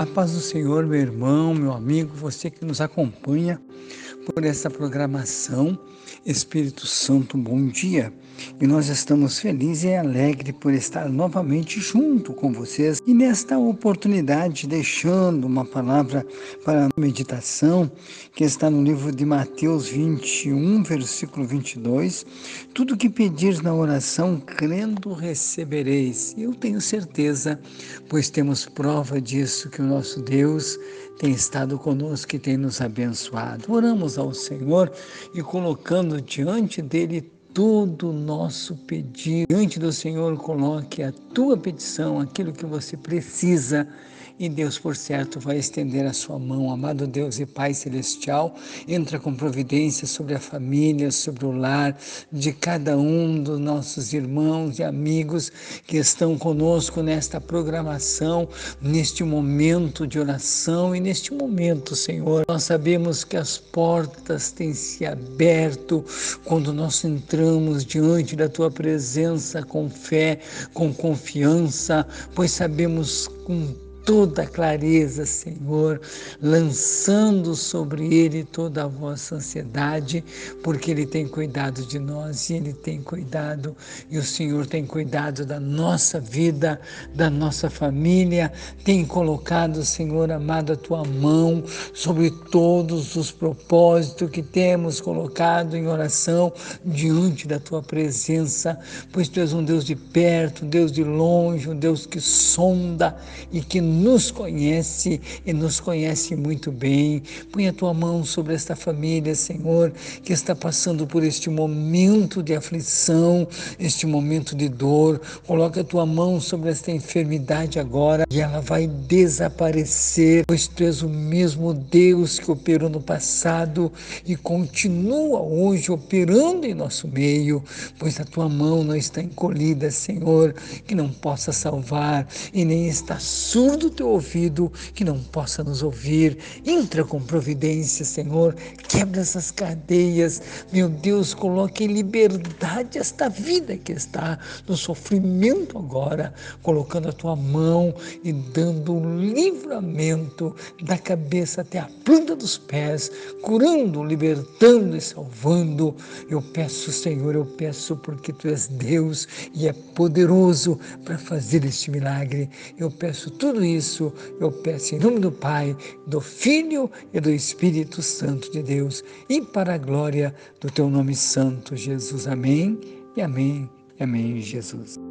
A paz do Senhor, meu irmão, meu amigo, você que nos acompanha por essa programação. Espírito Santo, bom dia. E nós estamos felizes e alegres por estar novamente junto com vocês e nesta oportunidade deixando uma palavra para a meditação que está no livro de Mateus 21, versículo 22. Tudo que pedires na oração, crendo recebereis. Eu tenho certeza, pois temos prova disso que o nosso Deus tem estado conosco e tem nos abençoado. Oramos ao Senhor e colocando diante dele todo o nosso pedido. Diante do Senhor, coloque a tua petição, aquilo que você precisa e Deus, por certo, vai estender a sua mão. Amado Deus e Pai Celestial, entra com providência sobre a família, sobre o lar de cada um dos nossos irmãos e amigos que estão conosco nesta programação, neste momento de oração e neste momento, Senhor. Nós sabemos que as portas têm se aberto quando nós entramos diante da tua presença com fé, com confiança, pois sabemos com toda clareza, Senhor, lançando sobre Ele toda a vossa ansiedade, porque Ele tem cuidado de nós e Ele tem cuidado, e o Senhor tem cuidado da nossa vida, da nossa família, tem colocado, Senhor amado, a tua mão sobre todos os propósitos que temos colocado em oração diante da tua presença, pois tu és um Deus de perto, um Deus de longe, um Deus que sonda e que nos conhece e nos conhece muito bem. Põe a tua mão sobre esta família, Senhor, que está passando por este momento de aflição, este momento de dor. Coloca a tua mão sobre esta enfermidade agora e ela vai desaparecer, pois tu és o mesmo Deus que operou no passado e continua hoje operando em nosso meio, pois a tua mão não está encolhida, Senhor, que não possa salvar e nem está surdo o teu ouvido que não possa nos ouvir. Entra com providência, Senhor. Quebra essas cadeias. Meu Deus, coloque em liberdade esta vida que está no sofrimento agora, colocando a tua mão e dando livramento da cabeça até a planta dos pés, curando, libertando e salvando. Eu peço, Senhor, eu peço porque tu és Deus e é poderoso para fazer este milagre. Eu peço tudo isso isso eu peço em nome do Pai, do Filho e do Espírito Santo de Deus e para a glória do teu nome santo, Jesus. Amém e amém. Amém, Jesus.